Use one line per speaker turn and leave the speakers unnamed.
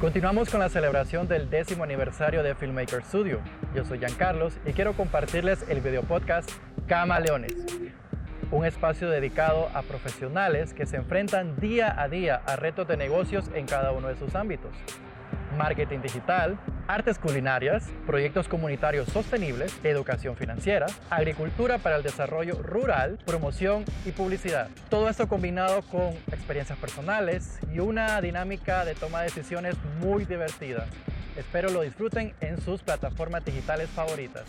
Continuamos con la celebración del décimo aniversario de Filmmaker Studio. Yo soy Carlos y quiero compartirles el video podcast Camaleones, un espacio dedicado a profesionales que se enfrentan día a día a retos de negocios en cada uno de sus ámbitos. Marketing digital, artes culinarias, proyectos comunitarios sostenibles, educación financiera, agricultura para el desarrollo rural, promoción y publicidad. Todo esto combinado con experiencias personales y una dinámica de toma de decisiones muy divertida. Espero lo disfruten en sus plataformas digitales favoritas.